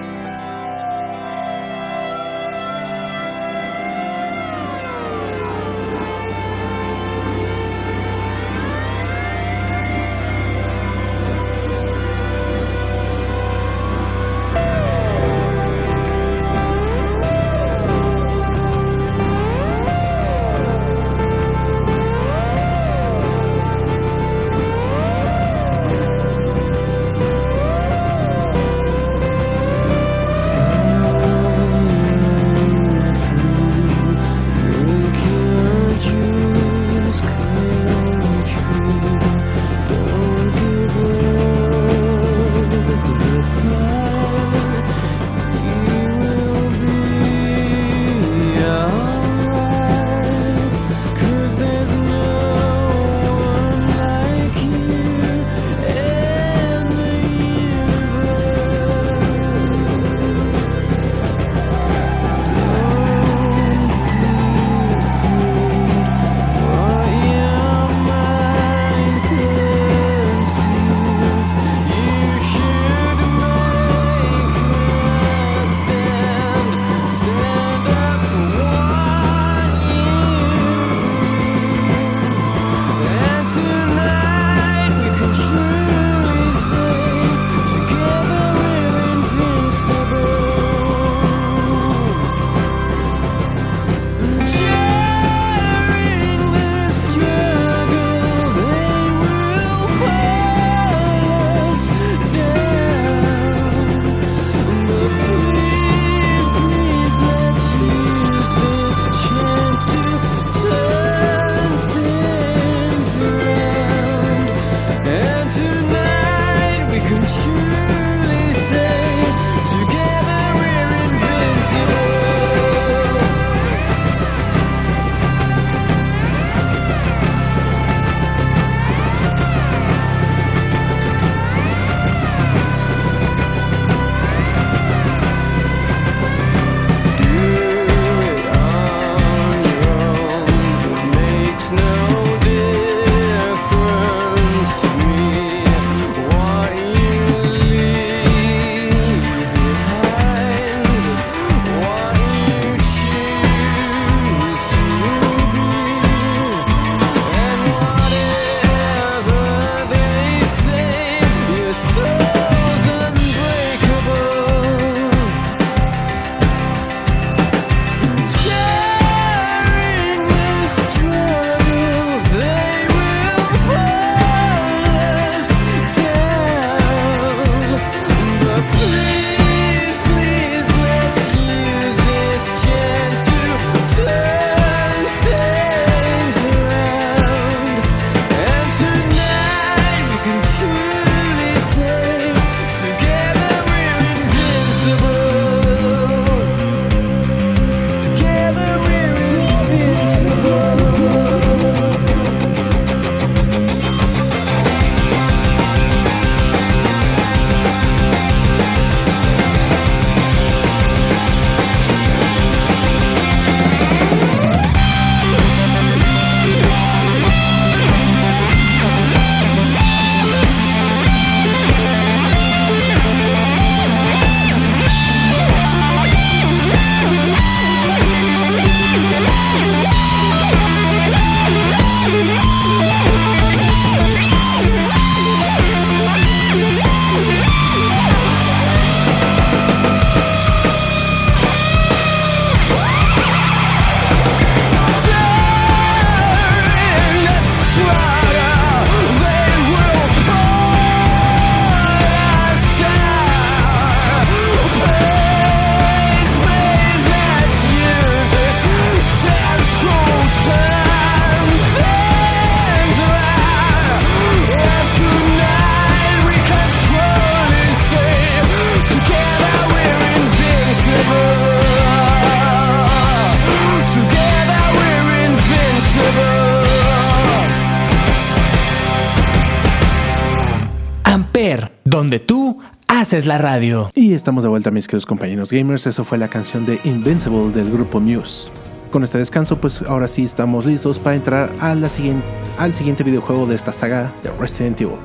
Haces la radio. Y estamos de vuelta, mis queridos compañeros gamers. Eso fue la canción de Invincible del grupo Muse. Con este descanso, pues ahora sí estamos listos para entrar a la siguiente, al siguiente videojuego de esta saga de Resident Evil.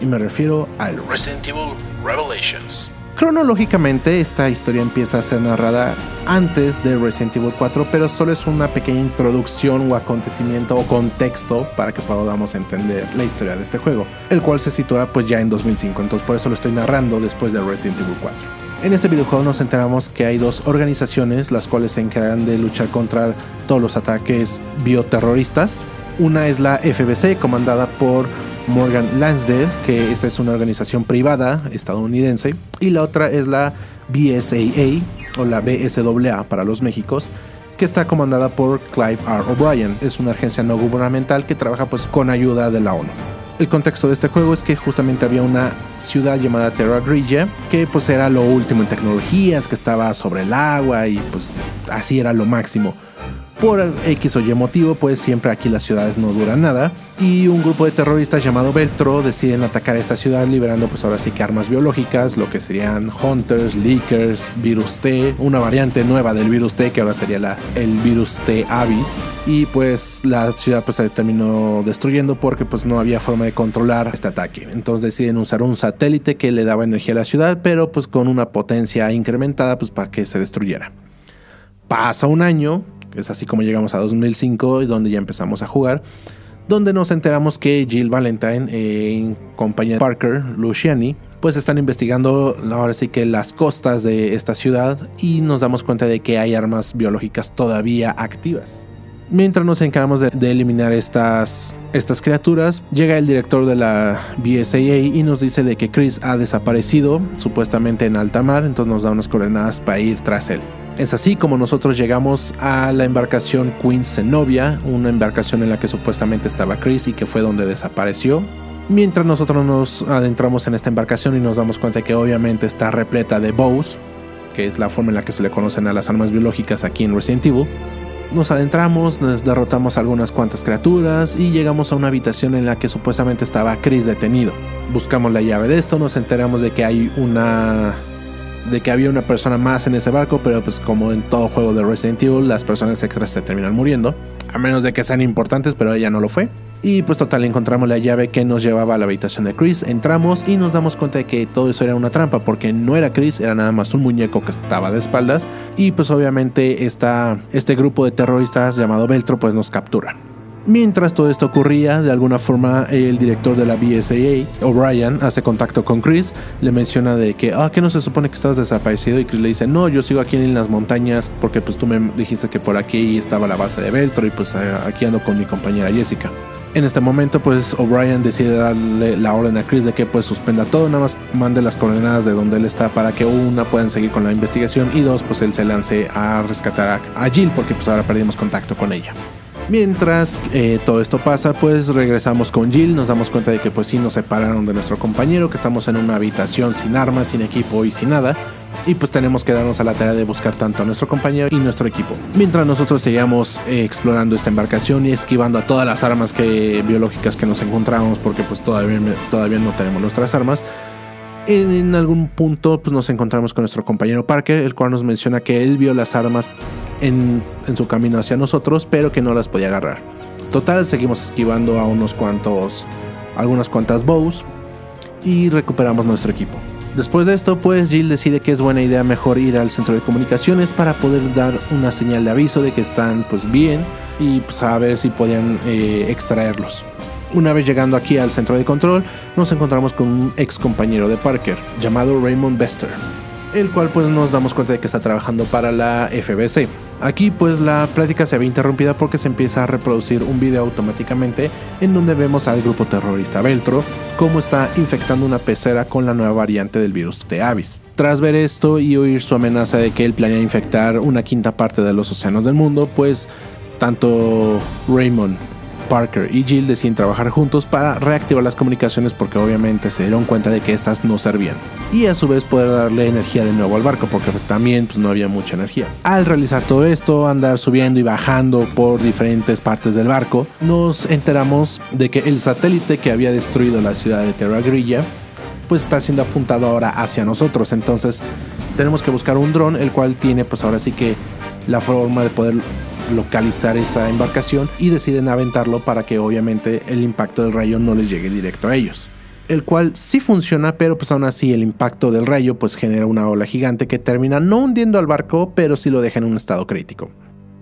Y me refiero al Resident Evil Revelations. Cronológicamente, esta historia empieza a ser narrada antes de Resident Evil 4, pero solo es una pequeña introducción o acontecimiento o contexto para que podamos entender la historia de este juego, el cual se sitúa pues ya en 2005, entonces por eso lo estoy narrando después de Resident Evil 4. En este videojuego nos enteramos que hay dos organizaciones las cuales se encargan de luchar contra todos los ataques bioterroristas. Una es la FBC, comandada por Morgan Lansdale, que esta es una organización privada estadounidense, y la otra es la BSAA o la BSAA para los Méxicos, que está comandada por Clive R. O'Brien. Es una agencia no gubernamental que trabaja pues con ayuda de la ONU. El contexto de este juego es que justamente había una ciudad llamada Terra Grigia, que pues era lo último en tecnologías, que estaba sobre el agua y pues así era lo máximo. Por X o Y motivo, pues siempre aquí las ciudades no duran nada. Y un grupo de terroristas llamado Veltro deciden atacar esta ciudad liberando pues ahora sí que armas biológicas, lo que serían Hunters, Leakers, Virus T, una variante nueva del Virus T que ahora sería la, el Virus T Avis. Y pues la ciudad pues se terminó destruyendo porque pues no había forma de controlar este ataque. Entonces deciden usar un satélite que le daba energía a la ciudad, pero pues con una potencia incrementada pues para que se destruyera. Pasa un año, es así como llegamos a 2005 y donde ya empezamos a jugar, donde nos enteramos que Jill Valentine eh, en compañía de Parker Luciani pues están investigando ahora sí que las costas de esta ciudad y nos damos cuenta de que hay armas biológicas todavía activas. Mientras nos encargamos de, de eliminar estas, estas criaturas, llega el director de la BSAA y nos dice de que Chris ha desaparecido, supuestamente en alta mar, entonces nos da unas coordenadas para ir tras él. Es así como nosotros llegamos a la embarcación Queen Zenobia, una embarcación en la que supuestamente estaba Chris y que fue donde desapareció. Mientras nosotros nos adentramos en esta embarcación y nos damos cuenta que obviamente está repleta de bows, que es la forma en la que se le conocen a las armas biológicas aquí en Resident Evil, nos adentramos, nos derrotamos algunas cuantas criaturas y llegamos a una habitación en la que supuestamente estaba Chris detenido. Buscamos la llave de esto, nos enteramos de que hay una de que había una persona más en ese barco, pero pues como en todo juego de Resident Evil, las personas extras se terminan muriendo, a menos de que sean importantes, pero ella no lo fue. Y pues total, encontramos la llave que nos llevaba a la habitación de Chris, entramos y nos damos cuenta de que todo eso era una trampa, porque no era Chris, era nada más un muñeco que estaba de espaldas, y pues obviamente este grupo de terroristas llamado Veltro pues nos captura. Mientras todo esto ocurría, de alguna forma el director de la BSAA, O'Brien, hace contacto con Chris, le menciona de que, ah, que no se supone que estabas desaparecido y Chris le dice, no, yo sigo aquí en las montañas porque pues tú me dijiste que por aquí estaba la base de Veltro y pues eh, aquí ando con mi compañera Jessica. En este momento, pues O'Brien decide darle la orden a Chris de que pues suspenda todo, nada más mande las coordenadas de donde él está para que una puedan seguir con la investigación y dos, pues él se lance a rescatar a Jill porque pues ahora perdimos contacto con ella. Mientras eh, todo esto pasa, pues regresamos con Jill, nos damos cuenta de que pues sí nos separaron de nuestro compañero, que estamos en una habitación sin armas, sin equipo y sin nada. Y pues tenemos que darnos a la tarea de buscar tanto a nuestro compañero y nuestro equipo. Mientras nosotros seguíamos eh, explorando esta embarcación y esquivando a todas las armas biológicas que nos encontramos, porque pues todavía, todavía no tenemos nuestras armas, en, en, algún punto pues, nos encontramos con nuestro compañero Parker, el cual nos menciona que él vio las armas en, su camino hacia nosotros, pero que no las podía agarrar. Total, seguimos esquivando a unos cuantos, algunas cuantas bows y recuperamos nuestro equipo. Después de esto, pues Jill decide que es buena idea mejor ir al centro de comunicaciones para poder dar una señal de aviso de que están pues bien y pues, a ver si podían eh, extraerlos. Una vez llegando aquí al centro de control, nos encontramos con un ex compañero de Parker llamado Raymond Bester, el cual pues nos damos cuenta de que está trabajando para la FBC. Aquí pues la plática se ve interrumpida porque se empieza a reproducir un video automáticamente en donde vemos al grupo terrorista Veltro cómo está infectando una pecera con la nueva variante del virus de Avis. Tras ver esto y oír su amenaza de que él planea infectar una quinta parte de los océanos del mundo, pues tanto Raymond Parker y Jill deciden trabajar juntos para reactivar las comunicaciones porque obviamente se dieron cuenta de que estas no servían. Y a su vez poder darle energía de nuevo al barco porque también pues, no había mucha energía. Al realizar todo esto, andar subiendo y bajando por diferentes partes del barco, nos enteramos de que el satélite que había destruido la ciudad de Terra Grilla pues está siendo apuntado ahora hacia nosotros. Entonces tenemos que buscar un dron, el cual tiene pues ahora sí que la forma de poder localizar esa embarcación y deciden aventarlo para que obviamente el impacto del rayo no les llegue directo a ellos. El cual sí funciona, pero pues aún así el impacto del rayo pues genera una ola gigante que termina no hundiendo al barco, pero sí lo deja en un estado crítico.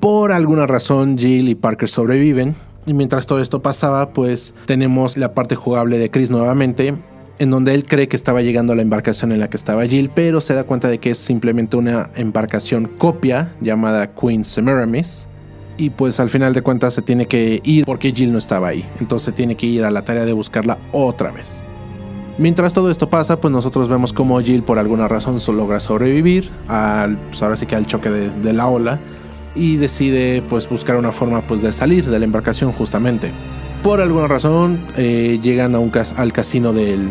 Por alguna razón Jill y Parker sobreviven y mientras todo esto pasaba pues tenemos la parte jugable de Chris nuevamente en donde él cree que estaba llegando a la embarcación en la que estaba Jill, pero se da cuenta de que es simplemente una embarcación copia llamada Queen Semiramis. Y pues al final de cuentas se tiene que ir porque Jill no estaba ahí. Entonces tiene que ir a la tarea de buscarla otra vez. Mientras todo esto pasa, pues nosotros vemos como Jill por alguna razón logra sobrevivir al, pues ahora sí que al choque de, la ola y decide pues buscar una forma pues de salir de la embarcación justamente. Por alguna razón eh, llegan a un al casino del,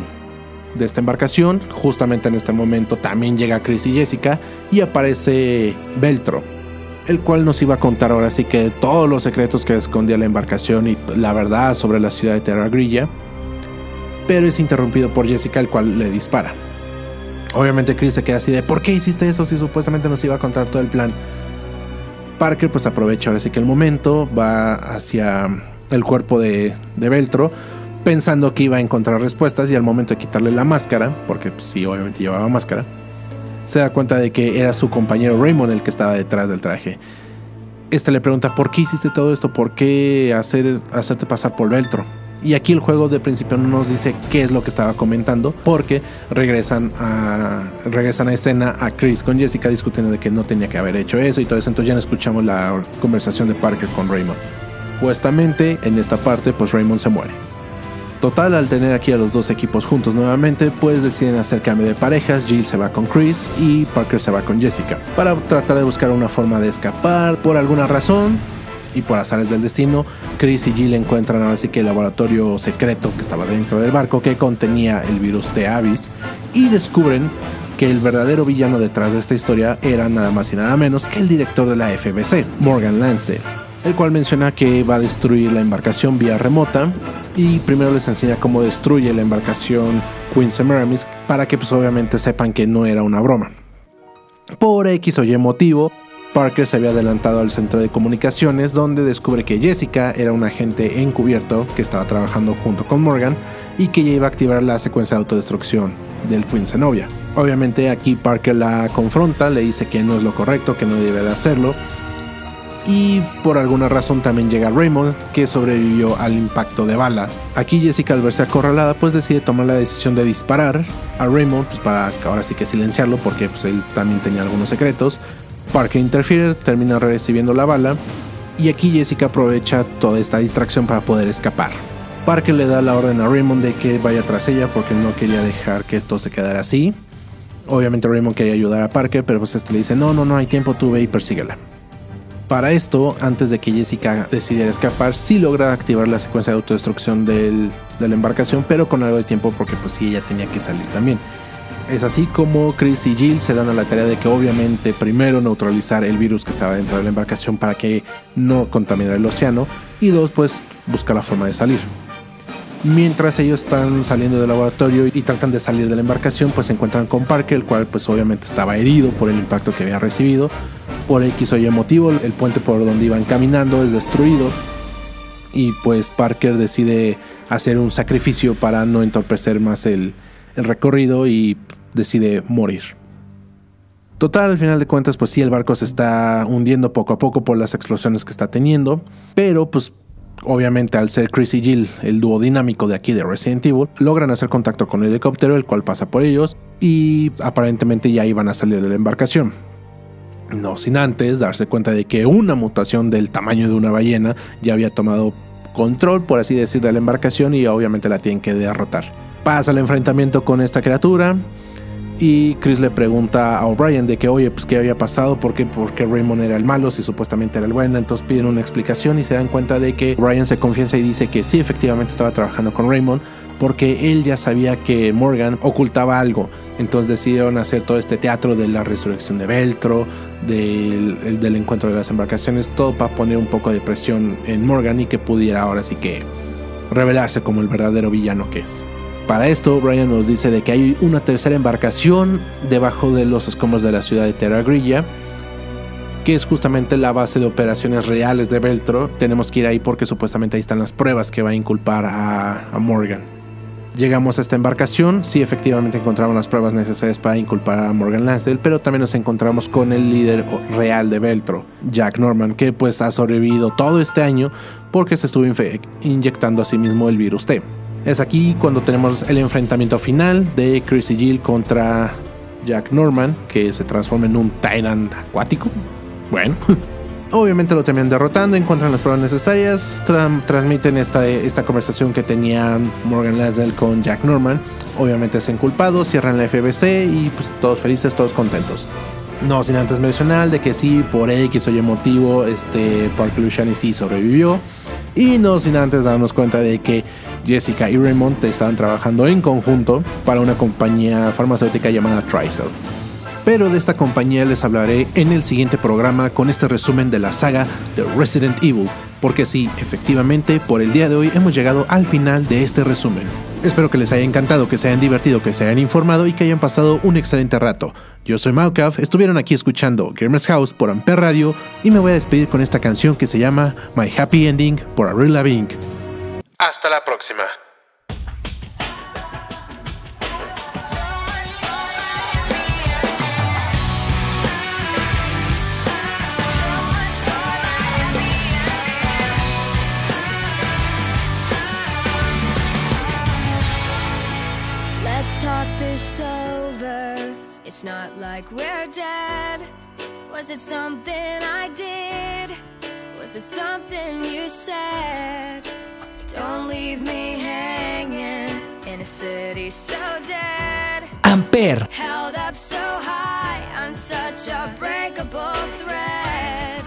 de esta embarcación. Justamente en este momento también llega Chris y Jessica y aparece Beltro, el cual nos iba a contar ahora sí que todos los secretos que escondía la embarcación y la verdad sobre la ciudad de Terra Grilla. Pero es interrumpido por Jessica, el cual le dispara. Obviamente Chris se queda así de ¿por qué hiciste eso si supuestamente nos iba a contar todo el plan? Parker pues aprovecha ahora sí que el momento, va hacia el cuerpo de, de Beltro, pensando que iba a encontrar respuestas y al momento de quitarle la máscara, porque pues, sí, obviamente llevaba máscara, se da cuenta de que era su compañero Raymond el que estaba detrás del traje. Este le pregunta, ¿por qué hiciste todo esto? ¿Por qué hacer, hacerte pasar por Beltro? Y aquí el juego de principio no nos dice qué es lo que estaba comentando, porque regresan a, regresan a escena a Chris con Jessica discutiendo de que no tenía que haber hecho eso y todo eso. Entonces ya no escuchamos la conversación de Parker con Raymond. Puestamente en esta parte, pues Raymond se muere. Total, al tener aquí a los dos equipos juntos nuevamente, pues deciden hacer cambio de parejas. Jill se va con Chris y Parker se va con Jessica para tratar de buscar una forma de escapar por alguna razón. Y por azares del destino, Chris y Jill encuentran ahora sí que el laboratorio secreto que estaba dentro del barco que contenía el virus de Avis y descubren que el verdadero villano detrás de esta historia era nada más y nada menos que el director de la FBC, Morgan Lance, el cual menciona que va a destruir la embarcación vía remota y primero les enseña cómo destruye la embarcación Queen Semiramis para que pues obviamente sepan que no era una broma. Por X o Y motivo, Parker se había adelantado al centro de comunicaciones donde descubre que Jessica era un agente encubierto que estaba trabajando junto con Morgan y que ya iba a activar la secuencia de autodestrucción del Queen Zenobia. Obviamente aquí Parker la confronta, le dice que no es lo correcto, que no debe de hacerlo. Y por alguna razón también llega Raymond, que sobrevivió al impacto de bala. Aquí Jessica al verse acorralada pues decide tomar la decisión de disparar a Raymond pues para ahora sí que silenciarlo porque pues él también tenía algunos secretos. Parker interfiere, termina recibiendo la bala y aquí Jessica aprovecha toda esta distracción para poder escapar. Parker le da la orden a Raymond de que vaya tras ella porque no quería dejar que esto se quedara así. Obviamente Raymond quería ayudar a Parker, pero pues este le dice, no, no, no hay tiempo, tú ve y persíguela. Para esto, antes de que Jessica decidiera escapar, sí logra activar la secuencia de autodestrucción del- de la embarcación, pero con algo de tiempo porque pues sí, ella tenía que salir también. Es así como Chris y Jill se dan a la tarea de que obviamente primero neutralizar el virus que estaba dentro de la embarcación para que no contaminara el océano y dos pues buscar la forma de salir. Mientras ellos están saliendo del laboratorio y tratan de salir de la embarcación, pues se encuentran con Parker, el cual pues obviamente estaba herido por el impacto que había recibido. Por X o Y motivo, el puente por donde iban caminando es destruido. Y pues Parker decide hacer un sacrificio para no entorpecer más el, el recorrido y decide morir. Total, al final de cuentas, pues sí, el barco se está hundiendo poco a poco por las explosiones que está teniendo. Pero pues obviamente al ser Chris y Jill, el dúo dinámico de aquí de Resident Evil, logran hacer contacto con el helicóptero, el cual pasa por ellos y aparentemente ya iban a salir de la embarcación. No sin antes darse cuenta de que una mutación del tamaño de una ballena ya había tomado control, por así decir, de la embarcación y obviamente la tienen que derrotar. Pasa el enfrentamiento con esta criatura y Chris le pregunta a O'Brien de que, oye, pues qué había pasado, por qué, por qué Raymond era el malo, si supuestamente era el bueno. Entonces piden una explicación y se dan cuenta de que O'Brien se confiesa y dice que sí, efectivamente estaba trabajando con Raymond, porque él ya sabía que Morgan ocultaba algo. Entonces decidieron hacer todo este teatro de la resurrección de Beltro, del, el- del encuentro de las embarcaciones, todo para poner un poco de presión en Morgan y que pudiera ahora sí que revelarse como el verdadero villano que es. Para esto, Brian nos dice de que hay una tercera embarcación debajo de los escombros de la ciudad de Terra Grilla, que es justamente la base de operaciones reales de Veltro. Tenemos que ir ahí porque supuestamente ahí están las pruebas que va a inculpar a, Morgan. Llegamos a esta embarcación, sí efectivamente encontramos las pruebas necesarias para inculpar a Morgan Lansdale, pero también nos encontramos con el líder real de Veltro, Jack Norman, que pues ha sobrevivido todo este año porque se estuvo inyectando a sí mismo el virus T. Es aquí cuando tenemos el enfrentamiento final de Chris y Jill contra Jack Norman, que se transforma en un Tyrant acuático. Bueno, [LAUGHS] obviamente lo terminan derrotando, encuentran las pruebas necesarias, tra- transmiten esta, esta conversación que tenían Morgan Lasdell con Jack Norman. Obviamente es inculpado, cierran la FBC y pues todos felices, todos contentos. No sin antes mencionar de que sí, por X o Y motivo, este Park Luciani sí sobrevivió. Y no sin antes darnos cuenta de que Jessica y Raymond estaban trabajando en conjunto para una compañía farmacéutica llamada Tricel. Pero de esta compañía les hablaré en el siguiente programa con este resumen de la saga de Resident Evil. Porque sí, efectivamente, por el día de hoy hemos llegado al final de este resumen. Espero que les haya encantado, que se hayan divertido, que se hayan informado y que hayan pasado un excelente rato. Yo soy Maukav, estuvieron aquí escuchando Gamers House por Amper Radio y me voy a despedir con esta canción que se llama My Happy Ending por Avril Lavigne. Hasta la próxima. Let's talk this over. It's not like we're dead. Was it something I did? Was it something you said? A city so dead. Amper, Held up so high on such a breakable thread.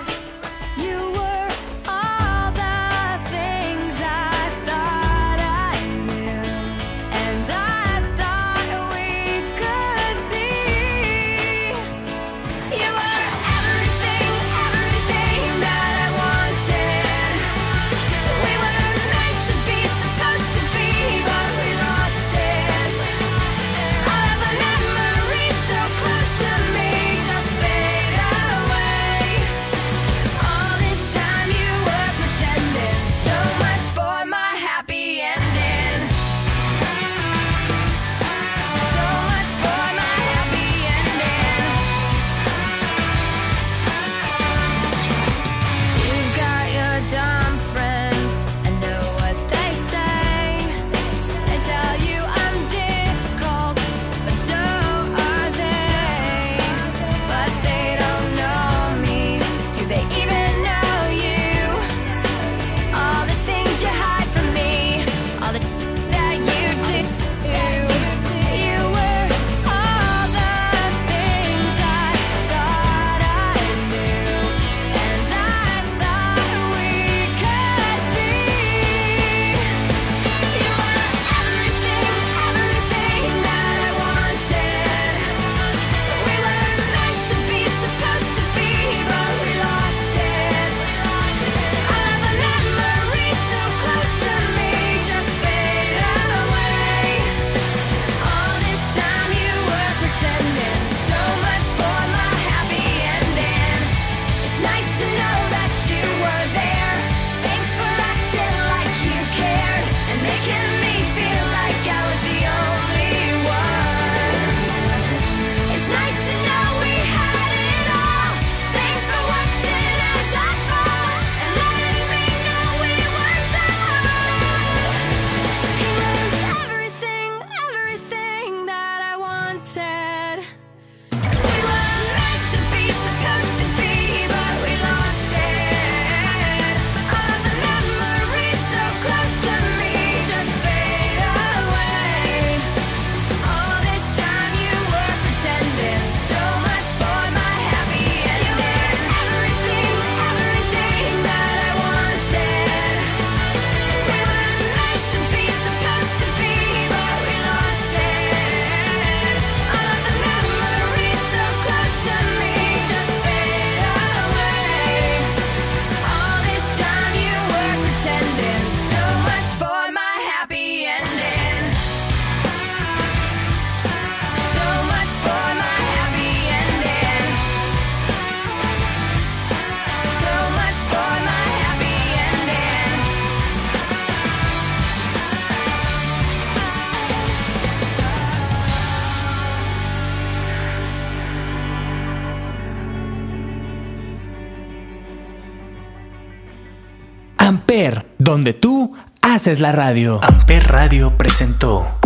Donde tú haces la radio. Amper Radio presentó.